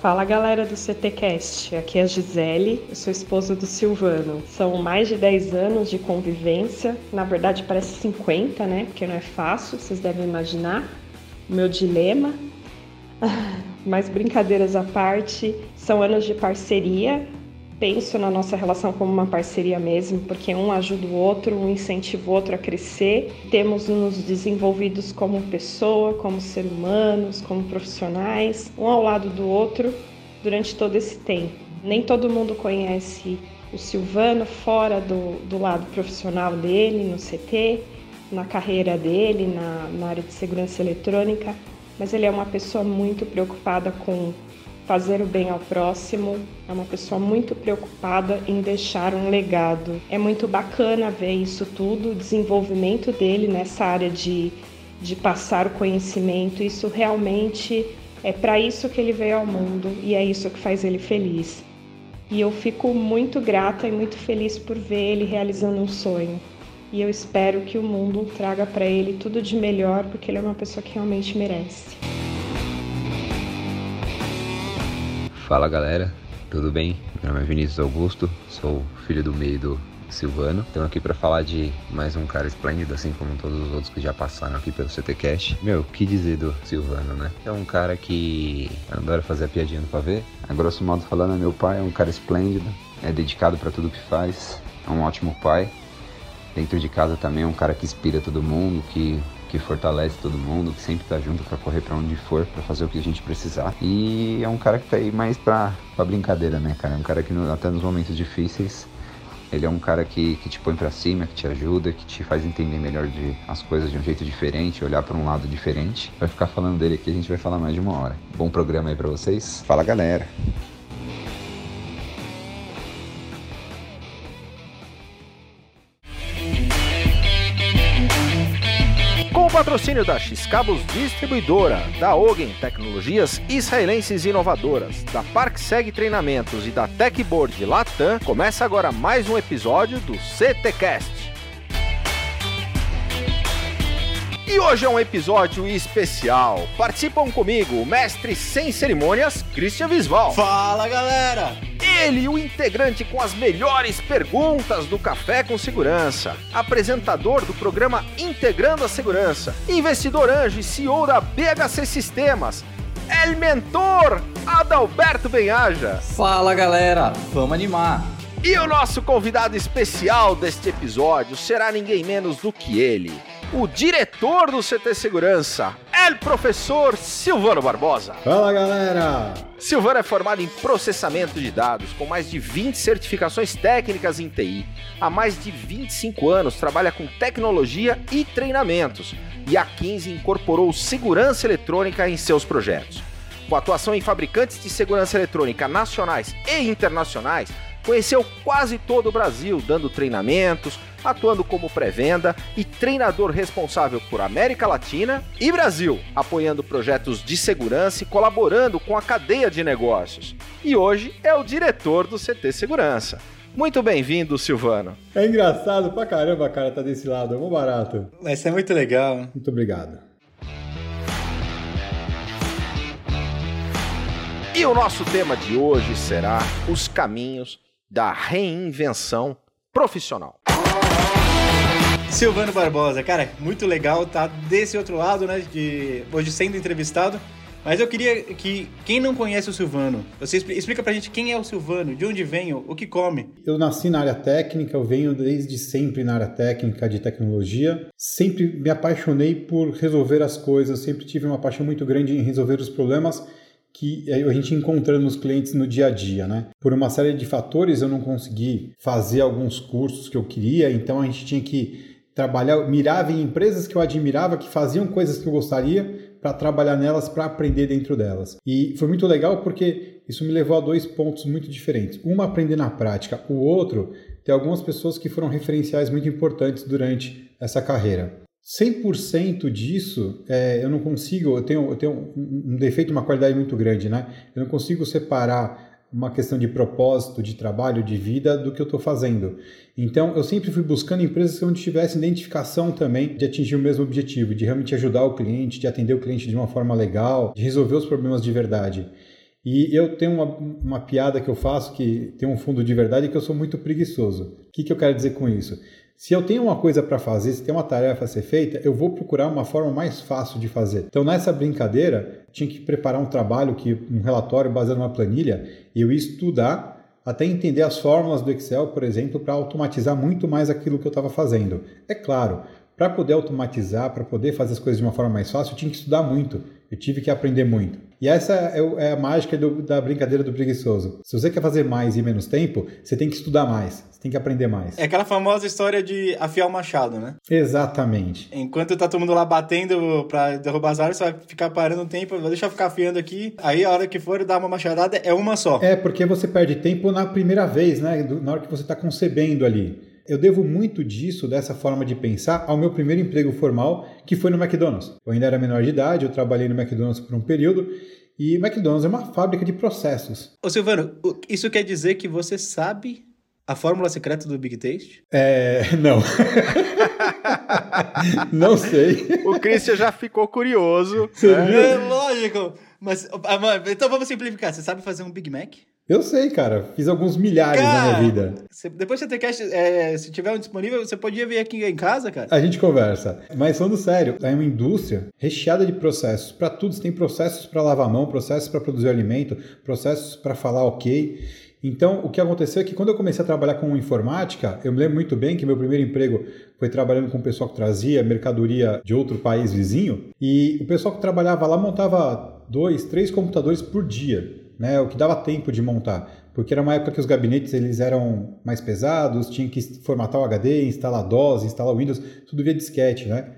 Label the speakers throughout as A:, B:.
A: Fala galera do CTcast, aqui é a Gisele, eu sou esposa do Silvano. São mais de 10 anos de convivência, na verdade parece 50, né? Porque não é fácil, vocês devem imaginar o meu dilema. Mas brincadeiras à parte, são anos de parceria, penso na nossa relação como uma parceria mesmo, porque um ajuda o outro, um incentiva o outro a crescer. Temos nos desenvolvidos como pessoa, como ser humanos, como profissionais, um ao lado do outro durante todo esse tempo. Nem todo mundo conhece o Silvano fora do, do lado profissional dele, no CT, na carreira dele, na, na área de segurança eletrônica, mas ele é uma pessoa muito preocupada com fazer o bem ao próximo, é uma pessoa muito preocupada em deixar um legado. É muito bacana ver isso tudo, o desenvolvimento dele nessa área de, de passar o conhecimento. Isso realmente é para isso que ele veio ao mundo e é isso que faz ele feliz. E eu fico muito grata e muito feliz por ver ele realizando um sonho. E eu espero que o mundo traga para ele tudo de melhor, porque ele é uma pessoa que realmente merece.
B: Fala galera, tudo bem? Meu nome é Vinícius Augusto, sou filho do meio do Silvano. Estamos aqui para falar de mais um cara esplêndido, assim como todos os outros que já passaram aqui pelo CTCast. Meu, o que dizer do Silvano, né? É um cara que adora fazer a piadinha no pavê. A grosso modo falando, é meu pai, é um cara esplêndido, é dedicado para tudo que faz, é um ótimo pai. Dentro de casa também é um cara que inspira todo mundo, que que fortalece todo mundo, que sempre tá junto para correr para onde for, para fazer o que a gente precisar. E é um cara que tá aí mais pra, pra brincadeira, né, cara? É um cara que até nos momentos difíceis ele é um cara que, que te põe para cima, que te ajuda, que te faz entender melhor de, as coisas de um jeito diferente, olhar para um lado diferente. Vai ficar falando dele aqui, a gente vai falar mais de uma hora. Bom programa aí para vocês. Fala galera!
C: Patrocínio da X-Cabos Distribuidora, da Ogen Tecnologias Israelenses Inovadoras, da ParkSeg Treinamentos e da Techboard Latam, começa agora mais um episódio do CTcast. E hoje é um episódio especial. Participam comigo o mestre sem cerimônias, Christian Visval.
D: Fala galera!
C: Ele, o integrante com as melhores perguntas do Café com Segurança, apresentador do programa Integrando a Segurança, investidor anjo e CEO da BHC Sistemas, El Mentor Adalberto Benhaja.
D: Fala galera, vamos animar!
C: E o nosso convidado especial deste episódio será ninguém menos do que ele, o diretor do CT Segurança, el professor Silvano Barbosa.
E: Fala galera!
C: Silvano é formado em processamento de dados, com mais de 20 certificações técnicas em TI. Há mais de 25 anos trabalha com tecnologia e treinamentos, e há 15 incorporou segurança eletrônica em seus projetos. Com atuação em fabricantes de segurança eletrônica nacionais e internacionais, conheceu quase todo o Brasil, dando treinamentos, atuando como pré-venda e treinador responsável por América Latina e Brasil, apoiando projetos de segurança e colaborando com a cadeia de negócios. E hoje é o diretor do CT Segurança. Muito bem-vindo, Silvano.
E: É engraçado pra caramba, cara, tá desse lado. É muito barato.
D: Isso é muito legal.
E: Muito obrigado.
C: E o nosso tema de hoje será os caminhos da reinvenção profissional.
D: Silvano Barbosa, cara, muito legal tá desse outro lado, né, de hoje sendo entrevistado. Mas eu queria que quem não conhece o Silvano, você explica pra gente quem é o Silvano, de onde vem, o que come.
E: Eu nasci na área técnica, eu venho desde sempre na área técnica de tecnologia. Sempre me apaixonei por resolver as coisas, sempre tive uma paixão muito grande em resolver os problemas que a gente encontra nos clientes no dia a dia, né? Por uma série de fatores eu não consegui fazer alguns cursos que eu queria, então a gente tinha que trabalhar, mirava em empresas que eu admirava, que faziam coisas que eu gostaria para trabalhar nelas, para aprender dentro delas. E foi muito legal porque isso me levou a dois pontos muito diferentes. Um, aprender na prática. O outro, ter algumas pessoas que foram referenciais muito importantes durante essa carreira. 100% disso é, eu não consigo, eu tenho, eu tenho um defeito, uma qualidade muito grande, né? Eu não consigo separar uma questão de propósito, de trabalho, de vida do que eu estou fazendo. Então, eu sempre fui buscando empresas onde tivesse identificação também de atingir o mesmo objetivo, de realmente ajudar o cliente, de atender o cliente de uma forma legal, de resolver os problemas de verdade. E eu tenho uma, uma piada que eu faço que tem um fundo de verdade que eu sou muito preguiçoso. O que, que eu quero dizer com isso? Se eu tenho uma coisa para fazer, se tem uma tarefa a ser feita, eu vou procurar uma forma mais fácil de fazer. Então, nessa brincadeira, tinha que preparar um trabalho, que um relatório baseado numa planilha, e eu ia estudar até entender as fórmulas do Excel, por exemplo, para automatizar muito mais aquilo que eu estava fazendo. É claro, para poder automatizar, para poder fazer as coisas de uma forma mais fácil, eu tinha que estudar muito. Eu tive que aprender muito. E essa é, é a mágica do, da brincadeira do preguiçoso. Se você quer fazer mais em menos tempo, você tem que estudar mais, você tem que aprender mais.
D: É aquela famosa história de afiar o machado, né?
E: Exatamente.
D: Enquanto tá todo mundo lá batendo pra derrubar as árvores, você vai ficar parando um tempo, deixa eu ficar afiando aqui. Aí a hora que for dar uma machadada é uma só.
E: É, porque você perde tempo na primeira vez, né? Na hora que você tá concebendo ali. Eu devo muito disso, dessa forma de pensar, ao meu primeiro emprego formal, que foi no McDonald's. Eu ainda era menor de idade, eu trabalhei no McDonald's por um período, e McDonald's é uma fábrica de processos.
D: Ô Silvano, isso quer dizer que você sabe a fórmula secreta do Big Taste?
E: É. Não. não sei.
C: O Christian já ficou curioso.
D: Né? É lógico. Mas, ah, então vamos simplificar. Você sabe fazer um Big Mac?
E: Eu sei, cara. Fiz alguns milhares cara, na minha vida.
D: depois você tem é, se tiver um disponível, você podia vir aqui em casa, cara.
E: A gente conversa. Mas falando sério, é uma indústria recheada de processos. Para tudo, você tem processos para lavar a mão, processos para produzir alimento, processos para falar ok. Então, o que aconteceu é que quando eu comecei a trabalhar com informática, eu me lembro muito bem que meu primeiro emprego foi trabalhando com o pessoal que trazia mercadoria de outro país vizinho. E o pessoal que trabalhava lá montava dois, três computadores por dia né, o que dava tempo de montar, porque era uma época que os gabinetes eles eram mais pesados, tinha que formatar o HD, instalar DOS, instalar o Windows, tudo via disquete, né?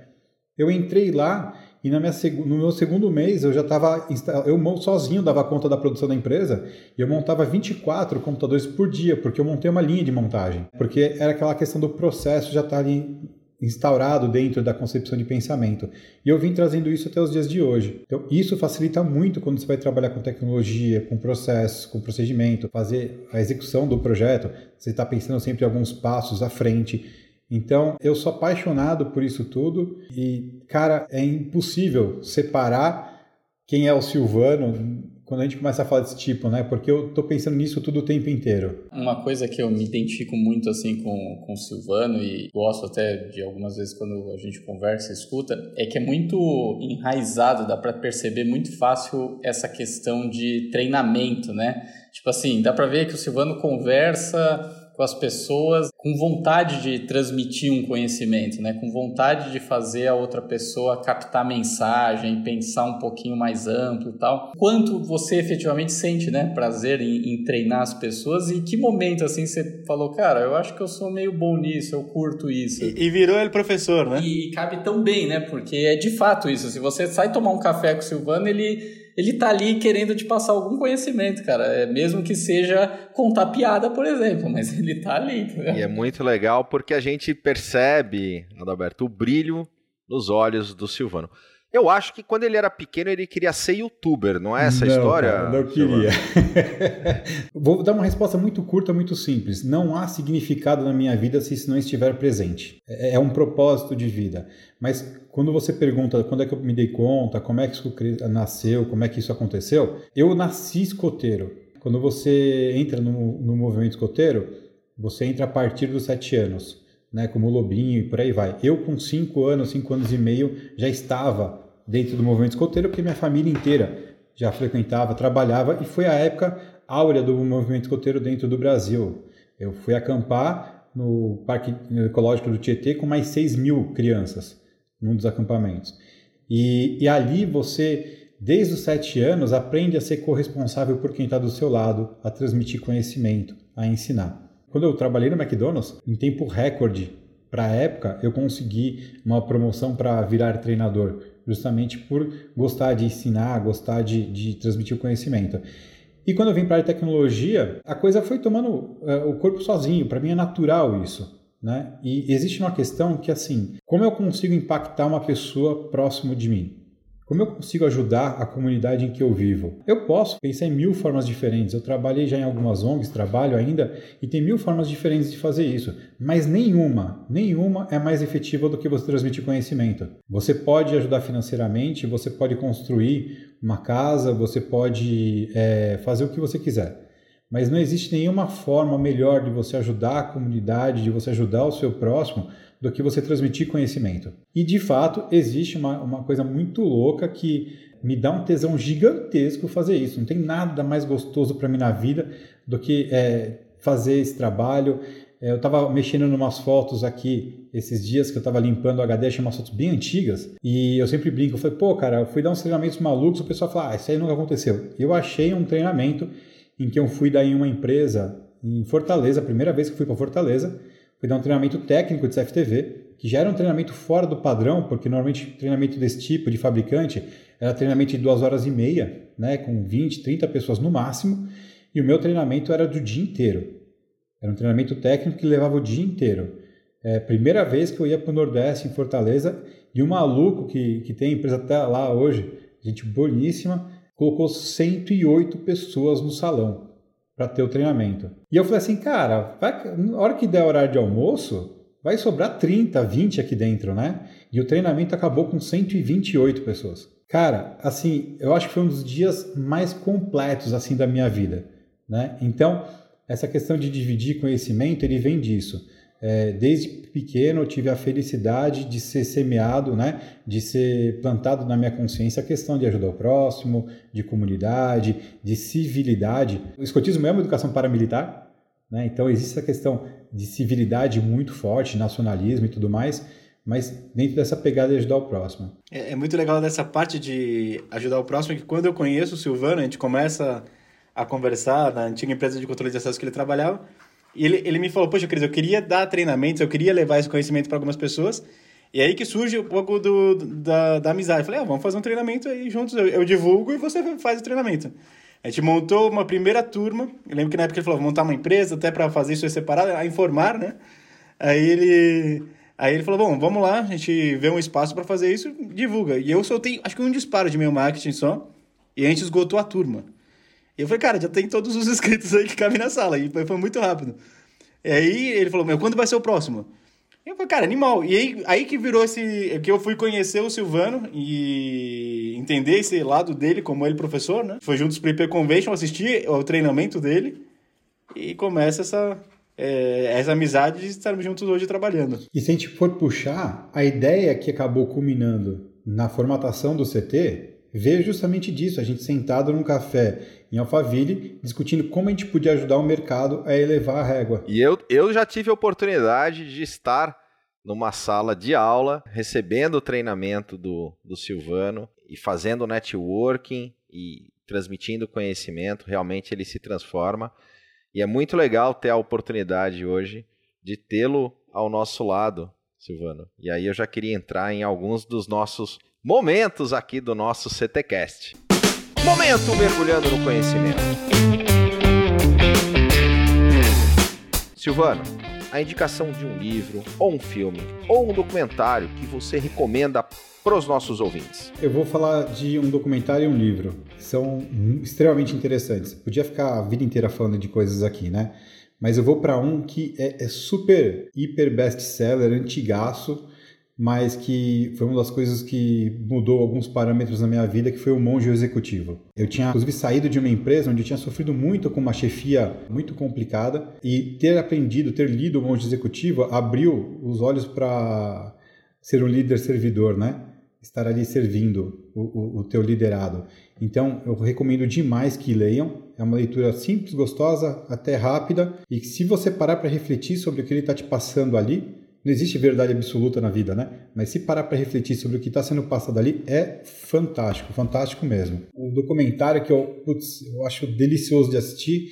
E: Eu entrei lá e na minha, no meu segundo mês eu já estava eu sozinho dava conta da produção da empresa e eu montava 24 computadores por dia, porque eu montei uma linha de montagem, porque era aquela questão do processo já estar tá ali instaurado dentro da concepção de pensamento. E eu vim trazendo isso até os dias de hoje. Então, isso facilita muito quando você vai trabalhar com tecnologia, com processos, com procedimento, fazer a execução do projeto. Você está pensando sempre alguns passos à frente. Então, eu sou apaixonado por isso tudo e, cara, é impossível separar quem é o Silvano quando a gente começa a falar desse tipo, né? Porque eu tô pensando nisso tudo o tempo inteiro.
B: Uma coisa que eu me identifico muito assim com, com o Silvano e gosto até de algumas vezes quando a gente conversa e escuta, é que é muito enraizado, dá para perceber muito fácil essa questão de treinamento, né? Tipo assim, dá para ver que o Silvano conversa com as pessoas com vontade de transmitir um conhecimento, né? com vontade de fazer a outra pessoa captar mensagem, pensar um pouquinho mais amplo e tal. Quanto você efetivamente sente né? prazer em, em treinar as pessoas e que momento assim você falou, cara, eu acho que eu sou meio bom nisso, eu curto isso.
D: E, e virou ele professor, né?
B: E cabe tão bem, né? Porque é de fato isso. Se você sai tomar um café com o Silvano, ele ele tá ali querendo te passar algum conhecimento, cara. É, mesmo que seja contar piada, por exemplo, mas ele tá ali.
C: E é muito legal porque a gente percebe, Adalberto, o brilho nos olhos do Silvano. Eu acho que quando ele era pequeno ele queria ser youtuber, não é essa
E: não,
C: história?
E: Cara, não queria. Vou dar uma resposta muito curta, muito simples. Não há significado na minha vida se isso não estiver presente. É, é um propósito de vida. Mas quando você pergunta quando é que eu me dei conta, como é que isso nasceu, como é que isso aconteceu, eu nasci escoteiro. Quando você entra no, no movimento escoteiro, você entra a partir dos sete anos. Né, como o Lobinho e por aí vai. Eu, com cinco anos, cinco anos e meio, já estava dentro do movimento escoteiro, porque minha família inteira já frequentava, trabalhava, e foi a época áurea do movimento escoteiro dentro do Brasil. Eu fui acampar no Parque Ecológico do Tietê com mais 6 mil crianças, num dos acampamentos. E, e ali você, desde os sete anos, aprende a ser corresponsável por quem está do seu lado, a transmitir conhecimento, a ensinar. Quando eu trabalhei no McDonald's, em tempo recorde para a época, eu consegui uma promoção para virar treinador, justamente por gostar de ensinar, gostar de, de transmitir o conhecimento. E quando eu vim para a tecnologia, a coisa foi tomando uh, o corpo sozinho. Para mim é natural isso. Né? E existe uma questão que, assim, como eu consigo impactar uma pessoa próximo de mim? Como eu consigo ajudar a comunidade em que eu vivo? Eu posso pensar em mil formas diferentes. Eu trabalhei já em algumas ONGs, trabalho ainda, e tem mil formas diferentes de fazer isso. Mas nenhuma, nenhuma é mais efetiva do que você transmitir conhecimento. Você pode ajudar financeiramente, você pode construir uma casa, você pode é, fazer o que você quiser. Mas não existe nenhuma forma melhor de você ajudar a comunidade, de você ajudar o seu próximo, do que você transmitir conhecimento. E de fato, existe uma, uma coisa muito louca que me dá um tesão gigantesco fazer isso. Não tem nada mais gostoso para mim na vida do que é, fazer esse trabalho. É, eu estava mexendo em umas fotos aqui esses dias que eu estava limpando o HD, achei umas fotos bem antigas. E eu sempre brinco, eu falei, pô, cara, eu fui dar uns treinamentos malucos, o pessoal fala, ah, isso aí nunca aconteceu. Eu achei um treinamento em que eu fui dar em uma empresa em Fortaleza, a primeira vez que fui para Fortaleza, fui dar um treinamento técnico de CFTV, que já era um treinamento fora do padrão, porque normalmente treinamento desse tipo de fabricante era treinamento de duas horas e meia, né, com 20, 30 pessoas no máximo, e o meu treinamento era do dia inteiro. Era um treinamento técnico que levava o dia inteiro. É, primeira vez que eu ia para o Nordeste, em Fortaleza, e um maluco que, que tem empresa até lá hoje, gente boníssima, colocou 108 pessoas no salão para ter o treinamento. E eu falei assim, cara, vai, na hora que der horário de almoço, vai sobrar 30, 20 aqui dentro, né? E o treinamento acabou com 128 pessoas. Cara, assim, eu acho que foi um dos dias mais completos assim da minha vida, né? Então, essa questão de dividir conhecimento, ele vem disso. É, desde pequeno eu tive a felicidade de ser semeado, né, de ser plantado na minha consciência a questão de ajudar o próximo, de comunidade, de civilidade. O escotismo é uma educação paramilitar, né, então existe essa questão de civilidade muito forte, nacionalismo e tudo mais, mas dentro dessa pegada de ajudar o próximo.
D: É, é muito legal dessa parte de ajudar o próximo, que quando eu conheço o Silvano, a gente começa a conversar na antiga empresa de controle de acesso que ele trabalhava, e ele, ele me falou, poxa, Cris, eu queria dar treinamentos, eu queria levar esse conhecimento para algumas pessoas. E aí que surge um pouco do, da, da amizade. Eu falei, ah, vamos fazer um treinamento aí juntos, eu, eu divulgo e você faz o treinamento. A gente montou uma primeira turma. Eu lembro que na época ele falou, montar uma empresa até para fazer isso separado, a informar, né? Aí ele, aí ele falou, bom, vamos lá, a gente vê um espaço para fazer isso, divulga. E eu soltei, acho que um disparo de meu marketing só, e a gente esgotou a turma. Eu falei, cara, já tem todos os inscritos aí que cabem na sala. E foi, muito rápido. E aí ele falou, meu, quando vai ser o próximo? Eu falei, cara, animal. E aí, aí que virou esse. que eu fui conhecer o Silvano e entender esse lado dele, como ele professor, né? Foi juntos pro IP Convention, assisti ao treinamento dele. E começa essa, é, essa amizade de estarmos juntos hoje trabalhando.
E: E se a gente for puxar, a ideia que acabou culminando na formatação do CT veio justamente disso, a gente sentado num café em Alphaville, discutindo como a gente podia ajudar o mercado a elevar a régua.
C: E eu, eu já tive a oportunidade de estar numa sala de aula, recebendo o treinamento do, do Silvano e fazendo networking e transmitindo conhecimento, realmente ele se transforma. E é muito legal ter a oportunidade hoje de tê-lo ao nosso lado, Silvano. E aí eu já queria entrar em alguns dos nossos momentos aqui do nosso CTcast. Momento mergulhando no conhecimento. Silvano, a indicação de um livro, ou um filme, ou um documentário que você recomenda para os nossos ouvintes?
E: Eu vou falar de um documentário e um livro, são extremamente interessantes. Podia ficar a vida inteira falando de coisas aqui, né? Mas eu vou para um que é, é super, hiper best-seller, antigaço, mas que foi uma das coisas que mudou alguns parâmetros na minha vida, que foi o monge executivo. Eu tinha, inclusive, saído de uma empresa onde eu tinha sofrido muito com uma chefia muito complicada e ter aprendido, ter lido o monge executivo abriu os olhos para ser um líder servidor, né? Estar ali servindo o, o, o teu liderado. Então, eu recomendo demais que leiam. É uma leitura simples, gostosa, até rápida. E se você parar para refletir sobre o que ele está te passando ali, não existe verdade absoluta na vida, né? Mas se parar para refletir sobre o que está sendo passado ali, é fantástico, fantástico mesmo. O documentário que eu, putz, eu acho delicioso de assistir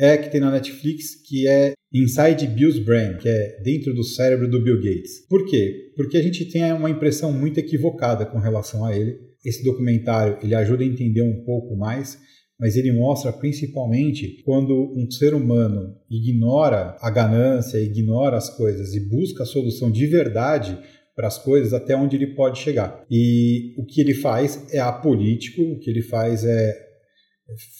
E: é que tem na Netflix, que é Inside Bill's Brain, que é dentro do cérebro do Bill Gates. Por quê? Porque a gente tem uma impressão muito equivocada com relação a ele. Esse documentário ele ajuda a entender um pouco mais mas ele mostra principalmente quando um ser humano ignora a ganância, ignora as coisas e busca a solução de verdade para as coisas até onde ele pode chegar. E o que ele faz é apolítico, o que ele faz é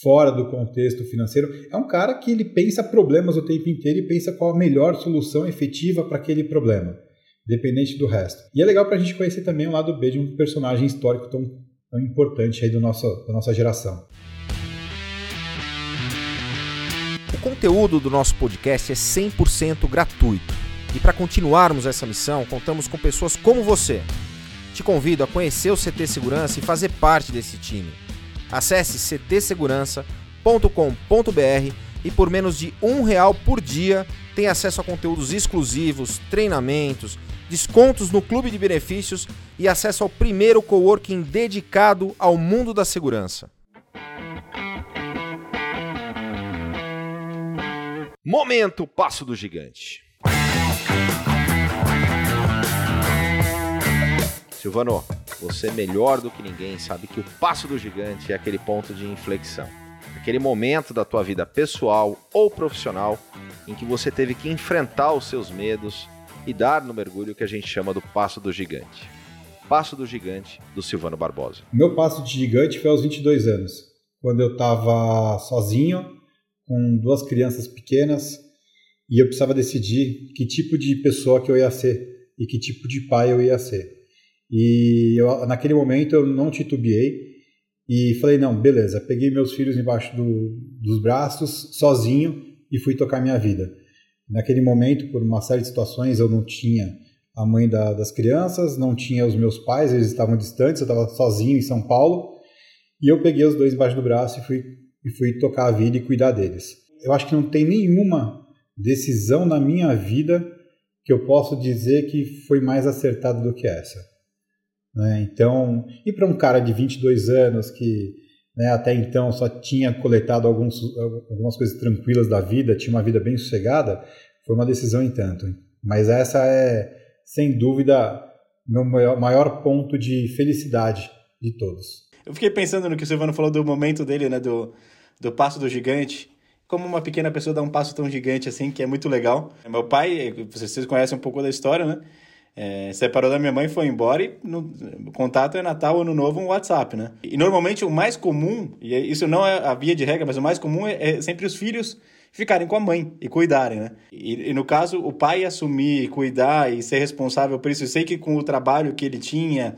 E: fora do contexto financeiro. É um cara que ele pensa problemas o tempo inteiro e pensa qual a melhor solução efetiva para aquele problema, independente do resto. E é legal para a gente conhecer também o lado B de um personagem histórico tão, tão importante aí do nosso, da nossa geração.
C: Conteúdo do nosso podcast é 100% gratuito. E para continuarmos essa missão, contamos com pessoas como você. Te convido a conhecer o CT Segurança e fazer parte desse time. Acesse ctsegurança.com.br e por menos de um real por dia tem acesso a conteúdos exclusivos, treinamentos, descontos no clube de benefícios e acesso ao primeiro coworking dedicado ao mundo da segurança. Momento Passo do Gigante. Silvano, você é melhor do que ninguém sabe que o passo do gigante é aquele ponto de inflexão. Aquele momento da tua vida pessoal ou profissional em que você teve que enfrentar os seus medos e dar no mergulho que a gente chama do passo do gigante. Passo do gigante do Silvano Barbosa.
E: Meu passo de gigante foi aos 22 anos, quando eu estava sozinho com duas crianças pequenas e eu precisava decidir que tipo de pessoa que eu ia ser e que tipo de pai eu ia ser. E eu, naquele momento eu não titubeei e falei: não, beleza, peguei meus filhos embaixo do, dos braços, sozinho, e fui tocar minha vida. Naquele momento, por uma série de situações, eu não tinha a mãe da, das crianças, não tinha os meus pais, eles estavam distantes, eu estava sozinho em São Paulo, e eu peguei os dois embaixo do braço e fui e fui tocar a vida e cuidar deles. Eu acho que não tem nenhuma decisão na minha vida que eu posso dizer que foi mais acertada do que essa. Né? Então, e para um cara de 22 anos que né, até então só tinha coletado alguns, algumas coisas tranquilas da vida, tinha uma vida bem sossegada, foi uma decisão em tanto. Mas essa é, sem dúvida, meu maior, ponto de felicidade de todos.
D: Eu fiquei pensando no que o Silvano falou do momento dele, né, do, do passo do gigante. Como uma pequena pessoa dá um passo tão gigante assim, que é muito legal. Meu pai, vocês conhecem um pouco da história, né? É, separou da minha mãe, foi embora e no, o contato é Natal, Ano Novo, um WhatsApp, né? E normalmente o mais comum, e é, isso não é a via de regra, mas o mais comum é, é sempre os filhos ficarem com a mãe e cuidarem, né? E, e, no caso, o pai assumir, cuidar e ser responsável por isso. Eu sei que com o trabalho que ele tinha,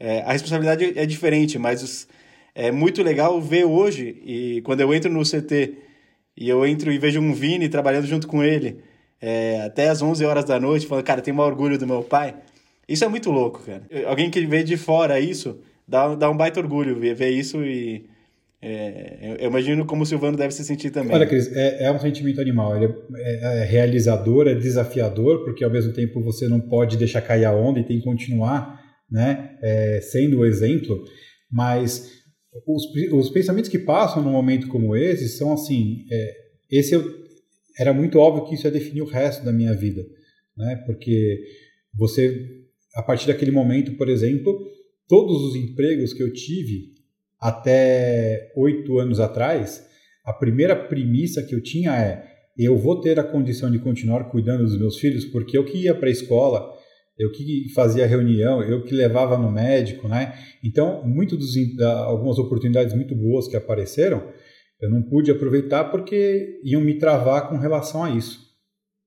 D: é, a responsabilidade é diferente, mas os, é muito legal ver hoje, e quando eu entro no CT e eu entro e vejo um Vini trabalhando junto com ele é, até as 11 horas da noite, falando, cara, tenho um orgulho do meu pai. Isso é muito louco, cara. Alguém que vê de fora isso, dá, dá um baita orgulho ver, ver isso e. É, eu imagino como o Silvano deve se sentir também.
E: Olha, Cris, é, é um sentimento animal. Ele é, é, realizador, é desafiador, porque ao mesmo tempo você não pode deixar cair a onda e tem que continuar né, é, sendo o exemplo, mas os, os pensamentos que passam num momento como esse são assim, é, esse eu, era muito óbvio que isso ia definir o resto da minha vida, né, porque você, a partir daquele momento, por exemplo, todos os empregos que eu tive até oito anos atrás, a primeira premissa que eu tinha é eu vou ter a condição de continuar cuidando dos meus filhos porque eu que ia para a escola, eu que fazia reunião, eu que levava no médico, né? Então, muito dos, algumas oportunidades muito boas que apareceram, eu não pude aproveitar porque iam me travar com relação a isso,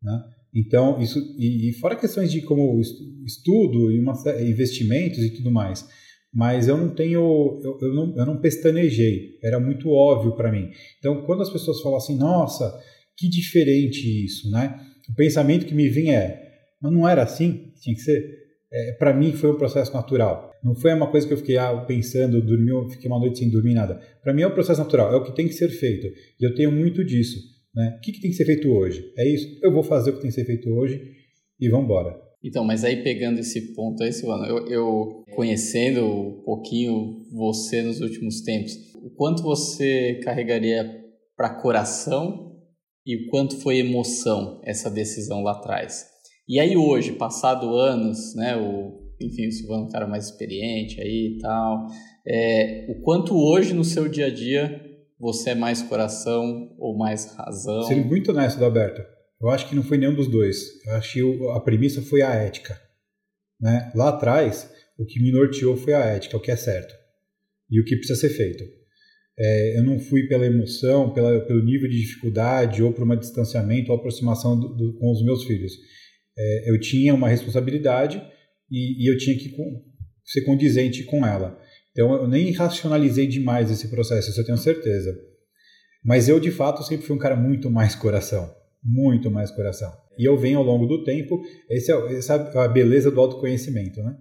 E: né? Então, isso e, e fora questões de como estudo e uma, investimentos e tudo mais. Mas eu não tenho, eu, eu, não, eu não pestanejei, era muito óbvio para mim. Então, quando as pessoas falam assim, nossa, que diferente isso, né? O pensamento que me vinha é, mas não era assim, tinha que ser. É, para mim foi um processo natural. Não foi uma coisa que eu fiquei ah, pensando, dormi, fiquei uma noite sem dormir nada. Para mim é um processo natural, é o que tem que ser feito. E eu tenho muito disso. Né? O que, que tem que ser feito hoje? É isso, eu vou fazer o que tem que ser feito hoje e vamos embora.
F: Então, mas aí pegando esse ponto aí, Silvano, eu, eu conhecendo um pouquinho você nos últimos tempos, o quanto você carregaria para coração e o quanto foi emoção essa decisão lá atrás? E aí hoje, passado anos, né, o, enfim, o Silvano é um cara mais experiente aí e tal, é, o quanto hoje no seu dia a dia você é mais coração ou mais razão?
E: Sendo muito honesto, Alberto, eu acho que não foi nenhum dos dois. Eu a premissa foi a ética. Né? Lá atrás, o que me norteou foi a ética, o que é certo e o que precisa ser feito. É, eu não fui pela emoção, pela, pelo nível de dificuldade ou por um distanciamento ou aproximação do, do, com os meus filhos. É, eu tinha uma responsabilidade e, e eu tinha que com, ser condizente com ela. Então eu nem racionalizei demais esse processo, isso eu tenho certeza. Mas eu, de fato, sempre fui um cara muito mais coração. Muito mais coração. E eu venho ao longo do tempo, esse é, essa é a beleza do autoconhecimento, né?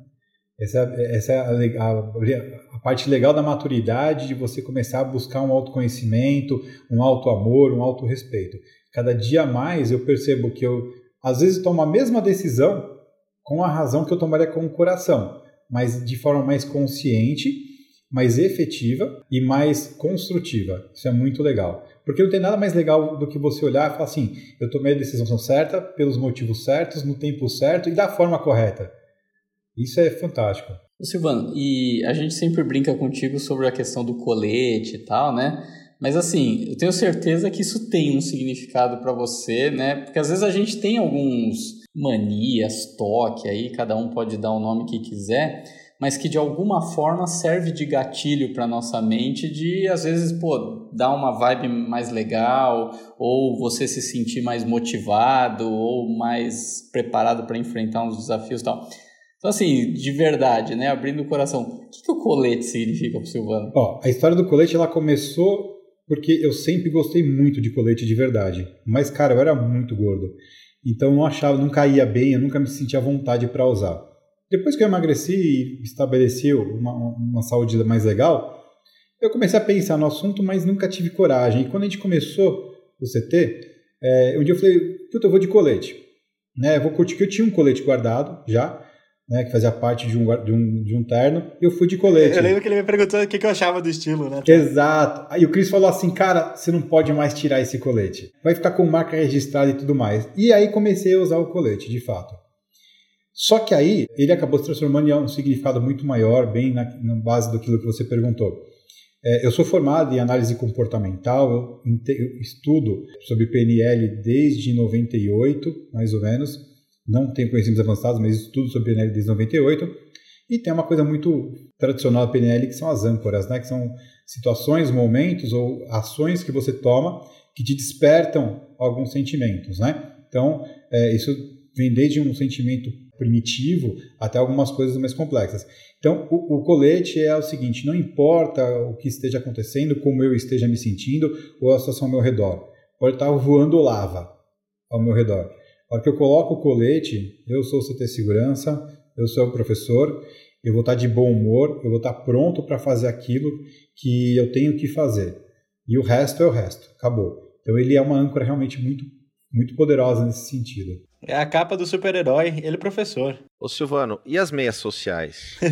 E: Essa, essa é a, a, a, parte legal da maturidade, de você começar a buscar um autoconhecimento, um auto-amor, um auto-respeito. Cada dia mais eu percebo que eu, às vezes, tomo a mesma decisão com a razão que eu tomaria com o coração mas de forma mais consciente, mais efetiva e mais construtiva. Isso é muito legal. Porque não tem nada mais legal do que você olhar e falar assim: eu tomei a decisão certa, pelos motivos certos, no tempo certo e da forma correta. Isso é fantástico.
F: Silvano, e a gente sempre brinca contigo sobre a questão do colete e tal, né? Mas assim, eu tenho certeza que isso tem um significado para você, né? Porque às vezes a gente tem alguns manias, toque aí, cada um pode dar o nome que quiser, mas que de alguma forma serve de gatilho para nossa mente de às vezes, pô, dar uma vibe mais legal, ou você se sentir mais motivado ou mais preparado para enfrentar uns desafios e tal. Então, assim, de verdade, né? Abrindo o coração, o que, que o colete significa para o Silvano?
E: Ó, a história do colete ela começou porque eu sempre gostei muito de colete de verdade. Mas, cara, eu era muito gordo. Então não achava, não caía bem, eu nunca me sentia à vontade para usar. Depois que eu emagreci e estabeleci uma, uma saúde mais legal, eu comecei a pensar no assunto, mas nunca tive coragem. E quando a gente começou o CT, é, um dia eu falei, puta, eu vou de colete. Né, eu vou curtir, que eu tinha um colete guardado já, né, que fazia parte de um, de um, de um terno, eu fui de colete.
D: Eu lembro que ele me perguntou o que, eu achava do estilo, né?
E: Exato. Aí o Chris falou assim, cara, você não pode mais tirar esse colete. Vai ficar com marca registrada e tudo mais. E aí comecei a usar o colete, de fato. Só que aí ele acabou se transformando em um significado muito maior, bem na, na base do que você perguntou. É, eu sou formado em análise comportamental, eu, eu estudo sobre PNL desde 98, mais ou menos não tenho conhecimentos avançados, mas estudo sobre PNL desde 98. E tem uma coisa muito tradicional da PNL que são as âncoras, né? que são situações, momentos ou ações que você toma que te despertam alguns sentimentos. Né? Então, é, isso vem desde um sentimento primitivo até algumas coisas mais complexas. Então, o, o, colete é o seguinte: não importa o que esteja acontecendo, como eu esteja me sentindo ou a situação ao meu redor, pode estar voando lava ao meu redor. A hora que eu coloco o colete, eu sou o CT Segurança, eu sou o professor, eu vou estar de bom humor, eu vou estar pronto para fazer aquilo que eu tenho que fazer. E o resto é o resto, acabou. Então ele é uma âncora realmente muito, muito poderosa nesse sentido.
D: É a capa do super-herói, ele é professor.
C: Ô Silvano, e as meias sociais?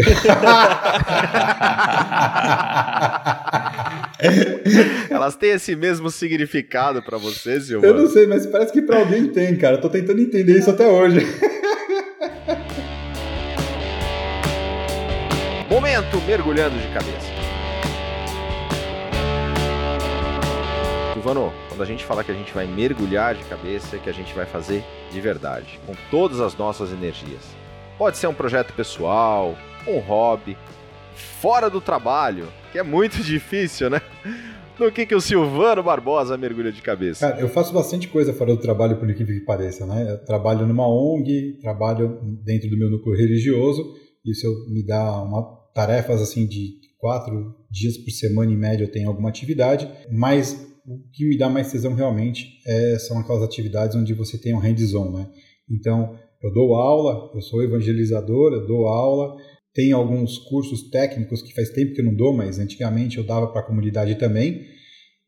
C: Elas têm esse mesmo significado para você, Silvano?
E: Eu não sei, mas parece que para alguém tem, cara. Eu tô tentando entender isso até hoje.
C: Momento mergulhando de cabeça. Silvano, quando a gente fala que a gente vai mergulhar de cabeça, é que a gente vai fazer de verdade, com todas as nossas energias. Pode ser um projeto pessoal, um hobby, fora do trabalho, que é muito difícil, né? no que, que o Silvano Barbosa mergulha de cabeça.
E: Cara, eu faço bastante coisa fora do trabalho, por incrível que pareça, né? Eu trabalho numa ONG, trabalho dentro do meu núcleo religioso, isso me dá uma, tarefas assim de quatro dias por semana em média eu tenho alguma atividade, mas o que me dá mais tesão realmente é, são aquelas atividades onde você tem um hands-on, né? Então, eu dou aula, eu sou evangelizador, eu dou aula, tem alguns cursos técnicos que faz tempo que eu não dou, mas antigamente eu dava para a comunidade também.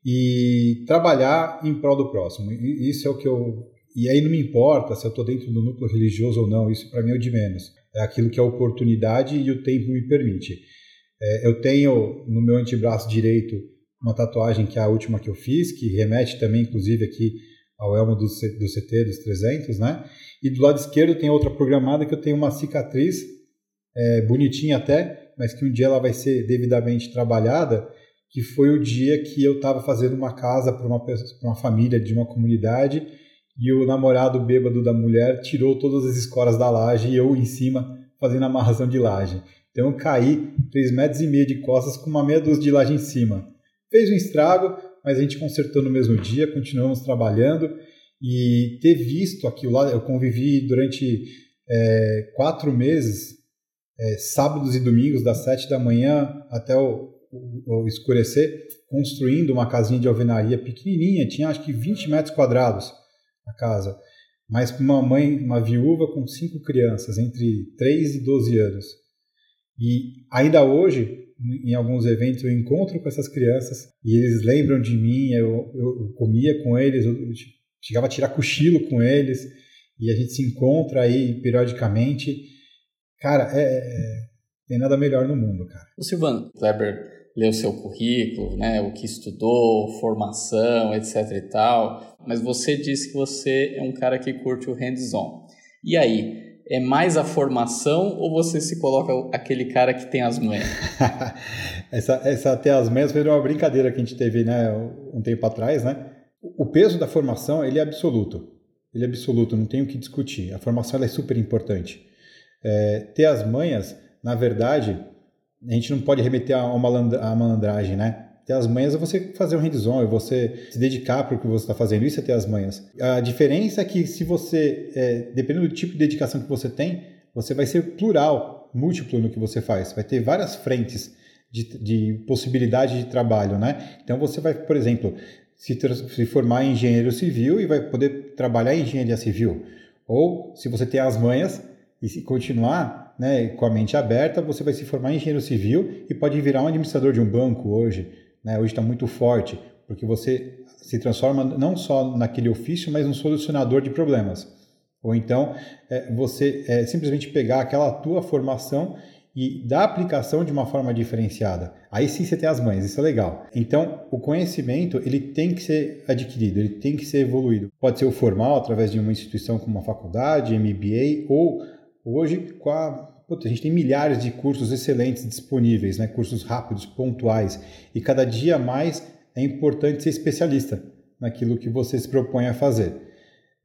E: E trabalhar em prol do próximo. E isso é o que eu. E aí não me importa se eu estou dentro do núcleo religioso ou não, isso para mim é o de menos. É aquilo que a oportunidade e o tempo me permite. É, eu tenho no meu antebraço direito uma tatuagem que é a última que eu fiz, que remete também, inclusive, aqui ao elmo do, do CT dos 300, né? E do lado esquerdo tem outra programada que eu tenho uma cicatriz é, bonitinha até, mas que um dia ela vai ser devidamente trabalhada, que foi o dia que eu estava fazendo uma casa para uma, uma família de uma comunidade e o namorado bêbado da mulher tirou todas as escoras da laje e eu em cima fazendo amarração de laje. Então eu caí 3 metros e meio de costas com uma meia dúzia de laje em cima. Fez um estrago, mas a gente consertou no mesmo dia, continuamos trabalhando e ter visto aquilo lá, eu convivi durante é, quatro meses é, sábados e domingos, das sete da manhã até o, o, o, escurecer, construindo uma casinha de alvenaria pequenininha, tinha acho que 20 metros quadrados a casa, mas para uma mãe, uma viúva com cinco crianças, entre 3 e 12 anos. E ainda hoje, em alguns eventos, eu encontro com essas crianças e eles lembram de mim, eu, eu, eu comia com eles, eu chegava a tirar cochilo com eles e a gente se encontra aí periodicamente Cara, é, é, é, tem nada melhor no mundo, cara.
F: O Silvano Kleber leu seu currículo, né, o que estudou, formação, etc e tal, mas você disse que você é um cara que curte o hands-on. E aí, é mais a formação ou você se coloca aquele cara que tem as manhas?
E: essa, essa ter as manhas foi uma brincadeira que a gente teve né, um tempo atrás, né? O peso da formação ele é absoluto. Ele é absoluto, não tem o que discutir. A formação é super importante é, ter as manhas, na verdade, a gente não pode remeter a uma malandragem, né? Ter as manhas é você fazer um hands-on, é você se dedicar para o que você está fazendo, isso é ter as manhas. A diferença é que se você, é, dependendo do tipo de dedicação que você tem, você vai ser plural, múltiplo no que você faz. Vai ter várias frentes de, de possibilidade de trabalho, né? Então você vai, por exemplo, se, se formar em engenheiro civil e vai poder trabalhar em engenharia civil. Ou, se você tem as manhas, e se continuar né, com a mente aberta, você vai se formar em engenheiro civil e pode virar um administrador de um banco hoje. Né? Hoje está muito forte, porque você se transforma não só naquele ofício, mas um solucionador de problemas. Ou então, é, você é, simplesmente pegar aquela tua formação e dar aplicação de uma forma diferenciada. Aí sim você tem as mães, isso é legal. Então, o conhecimento, ele tem que ser adquirido, ele tem que ser evoluído. Pode ser o formal, através de uma instituição como uma faculdade, MBA, ou Hoje, com a, a gente tem milhares de cursos excelentes disponíveis, né? cursos rápidos, pontuais, e cada dia mais é importante ser especialista naquilo que você se propõe a fazer.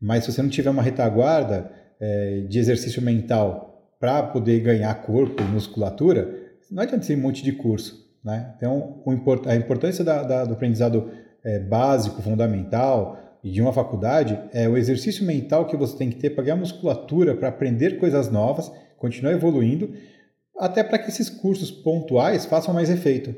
E: Mas se você não tiver uma retaguarda é, de exercício mental para poder ganhar corpo musculatura, não adianta ser um monte de curso. Né? Então, a importância da, da, do aprendizado é, básico, fundamental, e de uma faculdade é o exercício mental que você tem que ter para ganhar musculatura, para aprender coisas novas, continuar evoluindo, até para que esses cursos pontuais façam mais efeito.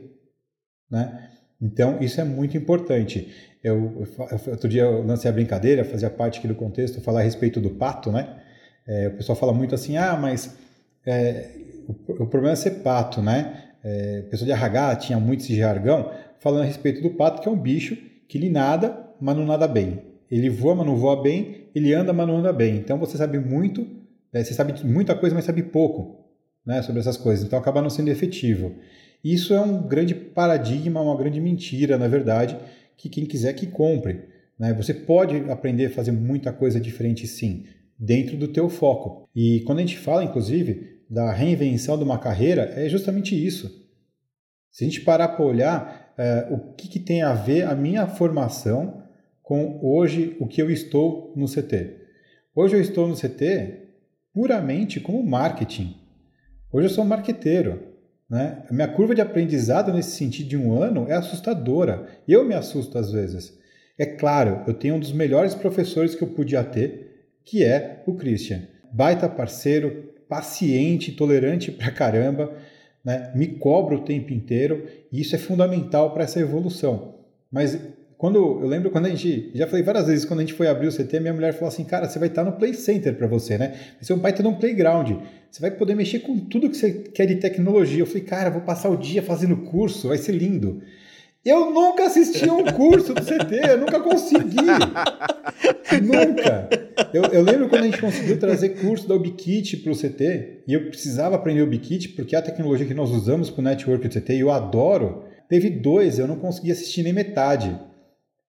E: Né? Então, isso é muito importante. Eu, outro dia eu lancei a brincadeira, fazia parte aqui do contexto, falar a respeito do pato, né? É, o pessoal fala muito assim, ah, mas é, o, o, problema é ser pato, né? É, pessoa de RH tinha muito esse jargão, falando a respeito do pato, que é um bicho que ele nada mas não nada bem. Ele voa, mas não voa bem. Ele anda, mas não anda bem. Então você sabe muito, né? você sabe muita coisa, mas sabe pouco né, sobre essas coisas. Então acaba não sendo efetivo. Isso é um grande paradigma, uma grande mentira, na verdade, que quem quiser que compre. Né? Você pode aprender a fazer muita coisa diferente, sim, dentro do teu foco. E quando a gente fala, inclusive, da reinvenção de uma carreira, é justamente isso. Se a gente parar para olhar é, o que, que tem a ver a minha formação com hoje o que eu estou no CT. Hoje eu estou no CT puramente como marketing. Hoje eu sou um marqueteiro. Né? A minha curva de aprendizado nesse sentido de um ano é assustadora. Eu me assusto às vezes. É claro, eu tenho um dos melhores professores que eu podia ter, que é o Christian. Baita parceiro, paciente, tolerante pra caramba, né? me cobra o tempo inteiro e isso é fundamental para essa evolução. Mas quando eu lembro quando a gente, já falei várias vezes, quando a gente foi abrir o CT, minha mulher falou assim, cara, você vai estar no Play Center para você, né? Vai ser um baita num playground. Você vai poder mexer com tudo que você quer de tecnologia. Eu falei, cara, vou passar o dia fazendo curso, vai ser lindo. Eu nunca assisti a um curso do CT, eu nunca consegui. nunca. Eu, eu, lembro quando a gente conseguiu trazer curso da UbiKit para o CT, e eu precisava aprender o UbiKit, porque é a tecnologia que nós usamos para o network do CT, e eu adoro. Teve dois, eu não consegui assistir nem metade.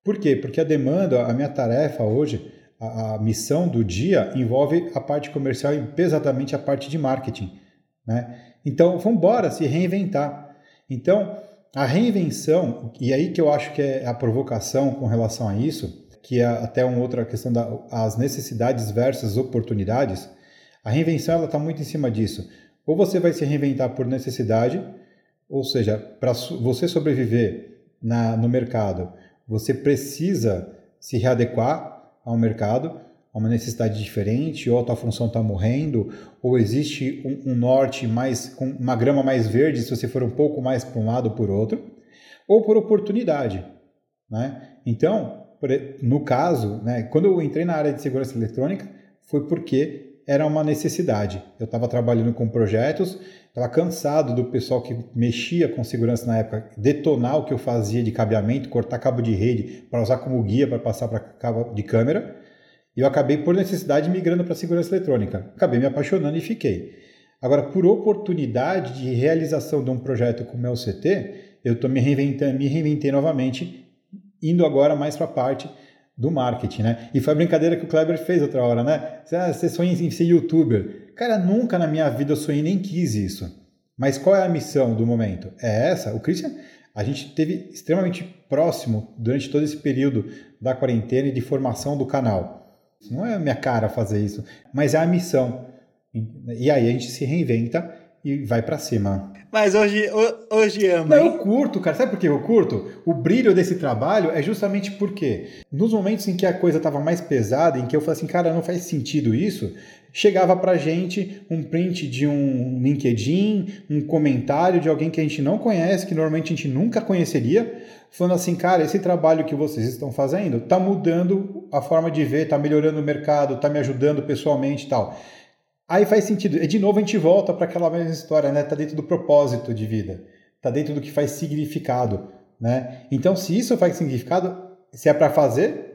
E: Por quê? Porque a demanda, a minha tarefa hoje, a, a missão do dia envolve a parte comercial e pesadamente a parte de marketing. Né? Então, vamos embora se reinventar. Então, a reinvenção, e aí que eu acho que é a provocação com relação a isso, que é até uma outra questão das necessidades versus oportunidades, a reinvenção ela está muito em cima disso. Ou você vai se reinventar por necessidade, ou seja, para você sobreviver na, no mercado, você precisa se readequar ao mercado, a uma necessidade diferente, ou a tua função está morrendo, ou existe um, um, norte mais com uma grama mais verde se você for um pouco mais para um lado ou por outro, ou por oportunidade. Né? Então, no caso, né, quando eu entrei na área de segurança eletrônica, foi porque era uma necessidade. Eu estava trabalhando com projetos, estava cansado do pessoal que mexia com segurança na época detonar o que eu fazia de cabeamento, cortar cabo de rede para usar como guia para passar para cabo de câmera. E eu acabei, por necessidade, migrando para segurança eletrônica. Acabei me apaixonando e fiquei. Agora, por oportunidade de realização de um projeto como é o CT, eu estou me reinventando, me reinventei novamente, indo agora mais para a parte do marketing, né? E foi a brincadeira que o Kleber fez outra hora, né? Você sonha em ser youtuber. Cara, nunca na minha vida eu sonhei nem quis isso. Mas qual é a missão do momento? É essa? O Christian, a gente teve extremamente próximo durante todo esse período da quarentena e de formação do canal. Não é a minha cara fazer isso, mas é a missão. E aí a gente se reinventa e vai para cima.
D: Mas hoje, hoje ama.
E: Não, eu curto, cara. Sabe por que eu curto? O brilho desse trabalho é justamente porque nos momentos em que a coisa estava mais pesada, em que eu falei assim, cara, não faz sentido isso, chegava pra gente um print de um LinkedIn, um comentário de alguém que a gente não conhece, que normalmente a gente nunca conheceria, falando assim, cara, esse trabalho que vocês estão fazendo está mudando a forma de ver, está melhorando o mercado, está me ajudando pessoalmente e tal. Aí faz sentido. E de novo a gente volta para aquela mesma história, né? Tá dentro do propósito de vida. Tá dentro do que faz significado, né? Então, se isso faz significado, se é para fazer,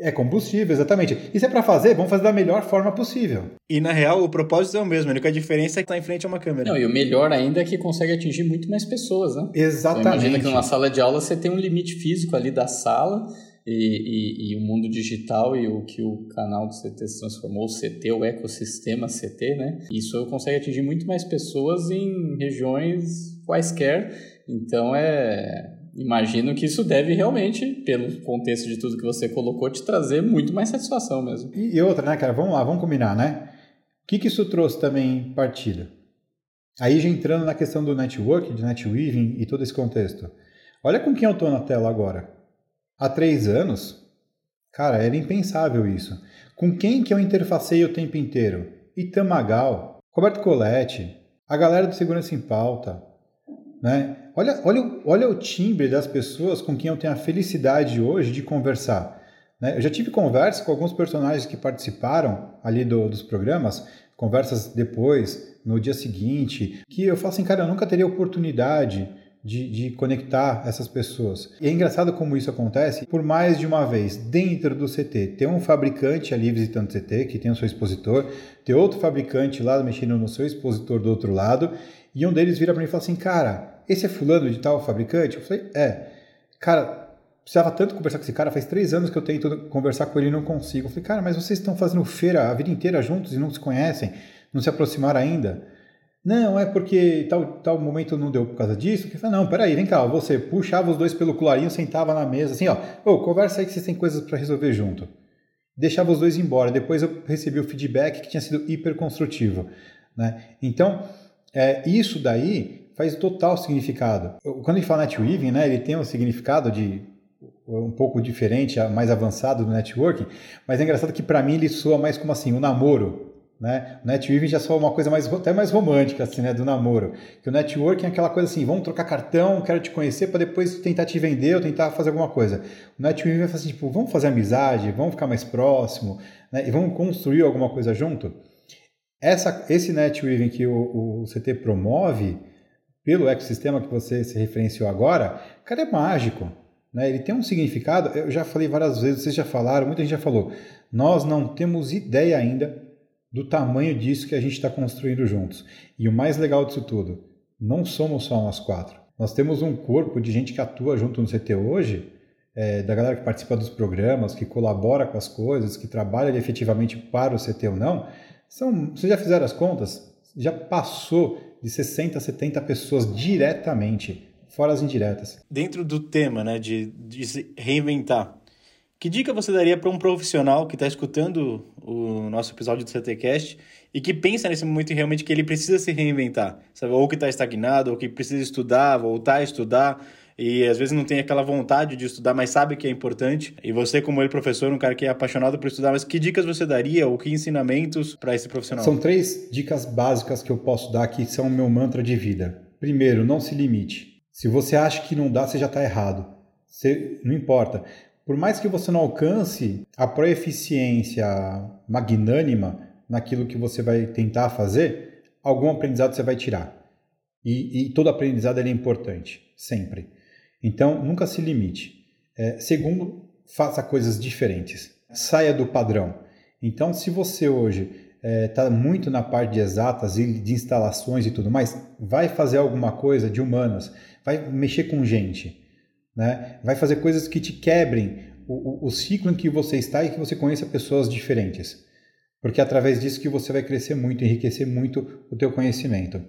E: é combustível, exatamente. E se é para fazer, vamos fazer da melhor forma possível.
D: E na real, o propósito é o mesmo, a única diferença é que tá em frente a uma câmera.
F: Não, e o melhor ainda é que consegue atingir muito mais pessoas, né?
E: Exatamente.
F: Então, imagina que numa sala de aula você tem um limite físico ali da sala e, e, e, o mundo digital e o que o canal do CT se transformou, o CT, o ecossistema CT, né? Isso consegue atingir muito mais pessoas em regiões quaisquer. Então é. Imagino que isso deve realmente, pelo contexto de tudo que você colocou, te trazer muito mais satisfação mesmo.
E: E, e outra, né, cara? Vamos lá, vamos combinar, né? O que, que isso trouxe também partida? Aí já entrando na questão do network, de netweaving e todo esse contexto. Olha com quem eu estou na tela agora. Há três anos, cara, era impensável isso. Com quem que eu interfacei o tempo inteiro? Itamagal, Roberto Coletti, a galera do Segurança em Pauta, né? Olha, olha, olha o timbre das pessoas com quem eu tenho a felicidade hoje de conversar. Né? Eu já tive conversa com alguns personagens que participaram ali do, dos programas, conversas depois, no dia seguinte, que eu falo assim, cara, eu nunca teria oportunidade de, de, conectar essas pessoas. E é engraçado como isso acontece por mais de uma vez. Dentro do CT, tem um fabricante ali visitando o CT, que tem o seu expositor, tem outro fabricante lá mexendo no seu expositor do outro lado, e um deles vira para mim e fala assim: Cara, esse é fulano de tal fabricante? Eu falei: É. Cara, precisava tanto conversar com esse cara, faz três anos que eu tento conversar com ele e não consigo. Eu falei: Cara, mas vocês estão fazendo feira a vida inteira juntos e não se conhecem, não se aproximaram ainda? Não, é porque tal, tal momento não deu por causa disso. Que fala, não, peraí, vem cá, você puxava os dois pelo colarinho, sentava na mesa, assim, ó, conversa aí que vocês têm coisas para resolver junto. Deixava os dois embora. Depois eu recebi o feedback que tinha sido hiper construtivo. Né? Então, é, isso daí faz total significado. Quando a gente fala NetWeaving, né, ele tem um significado de um pouco diferente, mais avançado do networking, mas é engraçado que para mim ele soa mais como assim, o um namoro, né? O netweaving já soa uma coisa mais, até mais romântica, assim, né, do namoro. Que o networking é aquela coisa assim, vamos trocar cartão, quero te conhecer para depois tentar te vender ou tentar fazer alguma coisa. O netweaving vai fazer assim, tipo, vamos fazer amizade, vamos ficar mais próximo, né, e vamos construir alguma coisa junto. Essa, esse netweaving que o, o CT promove, pelo ecossistema que você se referenciou agora, cara, é mágico. Né? Ele tem um significado, eu já falei várias vezes, vocês já falaram, muita gente já falou, nós não temos ideia ainda do tamanho disso que a gente está construindo juntos. E o mais legal disso tudo, não somos só nós quatro. Nós temos um corpo de gente que atua junto no CT hoje, é, da galera que participa dos programas, que colabora com as coisas, que trabalha efetivamente para o CT ou não. São, vocês já fizeram as contas? Já passou de 60 a 70 pessoas diretamente, fora as indiretas.
D: Dentro do tema né, de, de se reinventar, que dica você daria para um profissional que está escutando o nosso episódio do CTCast e que pensa nesse momento realmente que ele precisa se reinventar, sabe? Ou que está estagnado, ou que precisa estudar, voltar a estudar e às vezes não tem aquela vontade de estudar, mas sabe que é importante. E você, como ele, professor, um cara que é apaixonado por estudar, mas que dicas você daria ou que ensinamentos para esse profissional?
E: São três dicas básicas que eu posso dar que são o meu mantra de vida. Primeiro, não se limite. Se você acha que não dá, você já está errado. Você, não importa. Por mais que você não alcance a proeficiência magnânima naquilo que você vai tentar fazer, algum aprendizado você vai tirar. E, e todo aprendizado é importante, sempre. Então, nunca se limite. É, segundo, faça coisas diferentes. Saia do padrão. Então, se você hoje está é, muito na parte de exatas e de instalações e tudo mais, vai fazer alguma coisa de humanas, vai mexer com gente né? Vai fazer coisas que te quebrem o, o, ciclo em que você está e que você conheça pessoas diferentes. Porque é através disso que você vai crescer muito, enriquecer muito o teu conhecimento.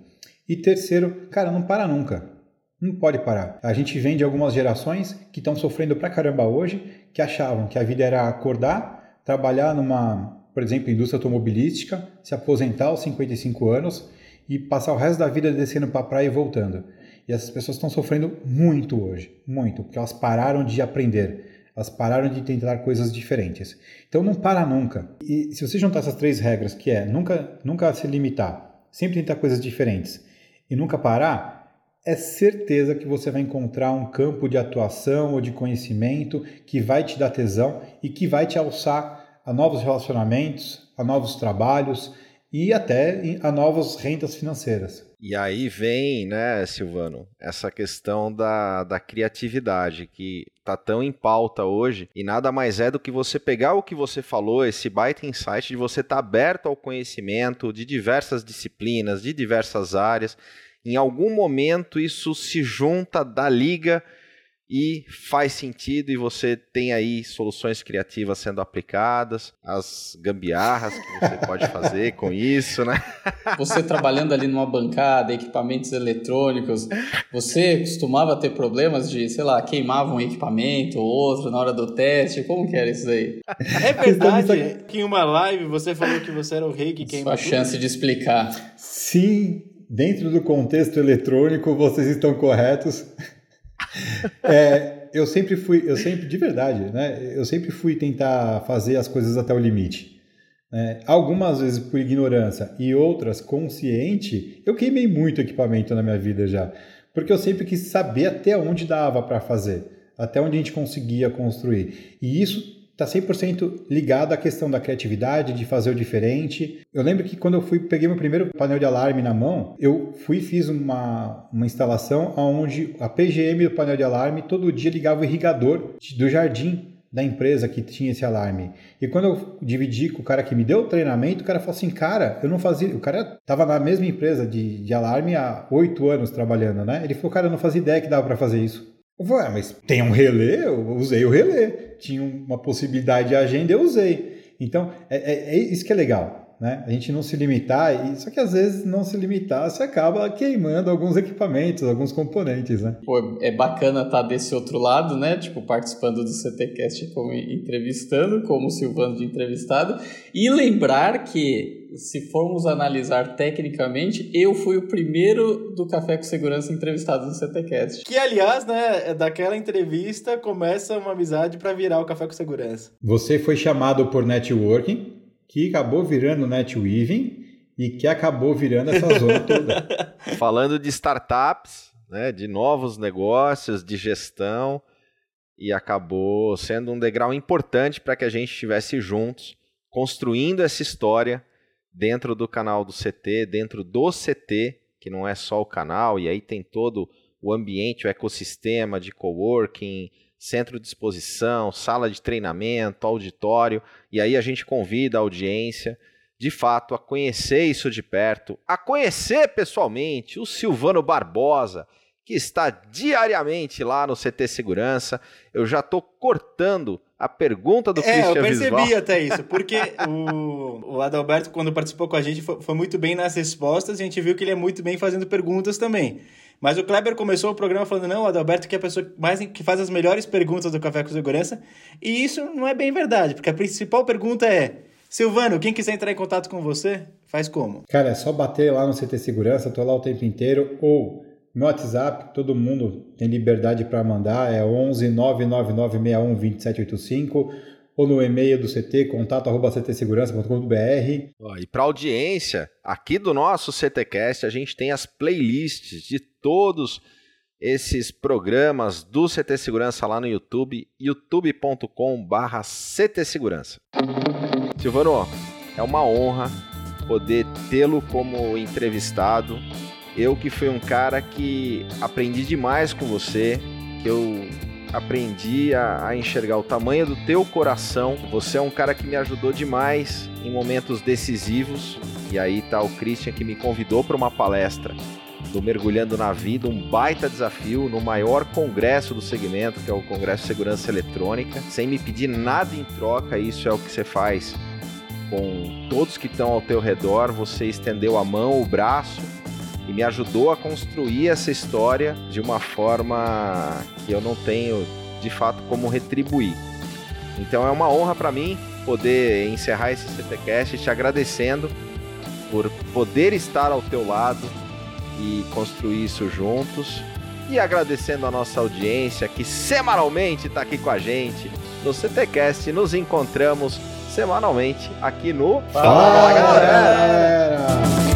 E: E terceiro, cara, não para nunca. Não pode parar. A gente vem de algumas gerações que estão sofrendo pra caramba hoje, que achavam que a vida era acordar, trabalhar numa, por exemplo, indústria automobilística, se aposentar aos 55 anos e passar o resto da vida descendo para praia e voltando. E essas pessoas estão sofrendo muito hoje, muito, porque elas pararam de aprender, elas pararam de tentar coisas diferentes. Então não para nunca. E se você juntar essas três regras, que é nunca, nunca se limitar, sempre tentar coisas diferentes e nunca parar, é certeza que você vai encontrar um campo de atuação ou de conhecimento que vai te dar tesão e que vai te alçar a novos relacionamentos, a novos trabalhos e até a novas rendas financeiras.
C: E aí vem, né, Silvano, essa questão da, da criatividade que tá tão em pauta hoje e nada mais é do que você pegar o que você falou, esse baita insight de você estar tá aberto ao conhecimento de diversas disciplinas, de diversas áreas. Em algum momento isso se junta da liga e faz sentido e você tem aí soluções criativas sendo aplicadas, as gambiarras que você pode fazer com isso, né?
F: Você trabalhando ali numa bancada, equipamentos eletrônicos, você costumava ter problemas de, sei lá, queimava um equipamento ou outro na hora do teste? Como que era isso aí?
D: É verdade que em uma live você falou que você era o rei que queimava.
F: Sua chance de explicar.
E: Sim, dentro do contexto eletrônico vocês estão corretos. é, eu sempre fui, eu sempre, de verdade, né? Eu sempre fui tentar fazer as coisas até o limite. Né? Algumas vezes por ignorância e outras consciente, eu queimei muito equipamento na minha vida já. Porque eu sempre quis saber até onde dava para fazer, até onde a gente conseguia construir. E isso está 100% ligado à questão da criatividade, de fazer o diferente. Eu lembro que quando eu fui, peguei meu primeiro painel de alarme na mão, eu fui fiz uma, uma instalação onde a PGM do painel de alarme todo dia ligava o irrigador do jardim da empresa que tinha esse alarme. E quando eu dividi com o cara que me deu o treinamento, o cara falou assim, cara, eu não fazia... O cara estava na mesma empresa de, de alarme há oito anos trabalhando, né? Ele falou, cara, eu não fazia ideia que dava para fazer isso. Eu falei, ah, mas tem um relé? Eu usei o relé. Tinha uma possibilidade de agenda, eu usei. Então, é, é, é isso que é legal. Né? A gente não se limitar, e só que às vezes não se limitar, você acaba queimando alguns equipamentos, alguns componentes, né?
F: Pô, é bacana estar tá desse outro lado, né? Tipo, participando do CTcast como entrevistando, como Silvano de entrevistado, e lembrar que se formos analisar tecnicamente, eu fui o primeiro do Café com Segurança entrevistado no CTcast.
D: Que aliás, né, daquela entrevista começa uma amizade para virar o Café com Segurança.
E: Você foi chamado por networking que acabou virando NetWeaving e que acabou virando essa zona toda.
C: Falando de startups, né, de novos negócios, de gestão, e acabou sendo um degrau importante para que a gente estivesse juntos, construindo essa história dentro do canal do CT, dentro do CT, que não é só o canal, e aí tem todo o ambiente, o ecossistema de coworking, centro de exposição, sala de treinamento, auditório, e aí a gente convida a audiência, de fato, a conhecer isso de perto, a conhecer pessoalmente o Silvano Barbosa, que está diariamente lá no CT Segurança. Eu já estou cortando a pergunta do é, Christian
D: eu percebi
C: Visual.
D: até isso, porque o, o Adalberto, quando participou com a gente, foi, foi muito bem nas respostas, a gente viu que ele é muito bem fazendo perguntas também. Mas o Kleber começou o programa falando, não, o Adalberto que é a pessoa mais, que faz as melhores perguntas do Café com Segurança. E isso não é bem verdade, porque a principal pergunta é, Silvano, quem quiser entrar em contato com você, faz como?
E: Cara, é só bater lá no CT Segurança, tô lá o tempo inteiro, ou no WhatsApp, todo mundo tem liberdade para mandar, é 11 99961 2785 ou no e-mail do CT, contato.ctsegurança.com.br.
C: E para audiência, aqui do nosso CTcast, a gente tem as playlists de todos esses programas do CT Segurança lá no YouTube, youtube.com/barra CT Segurança. Silvano, é uma honra poder tê-lo como entrevistado. Eu que fui um cara que aprendi demais com você, que eu aprendi a, a, enxergar o tamanho do teu coração. Você é um cara que me ajudou demais em momentos decisivos. E aí tá o Christian que me convidou para uma palestra do Mergulhando na Vida, um baita desafio no maior congresso do segmento, que é o Congresso de Segurança Eletrônica, sem me pedir nada em troca. Isso é o que você faz com todos que estão ao teu redor. Você estendeu a mão, o braço e me ajudou a construir essa história de uma forma que eu não tenho de fato como retribuir. Então é uma honra para mim poder encerrar esse CTcast te agradecendo por poder estar ao teu lado e construir isso juntos e agradecendo a nossa audiência que semanalmente está aqui com a gente no CTcast. Nos encontramos semanalmente aqui no
E: Fala, Fala galera!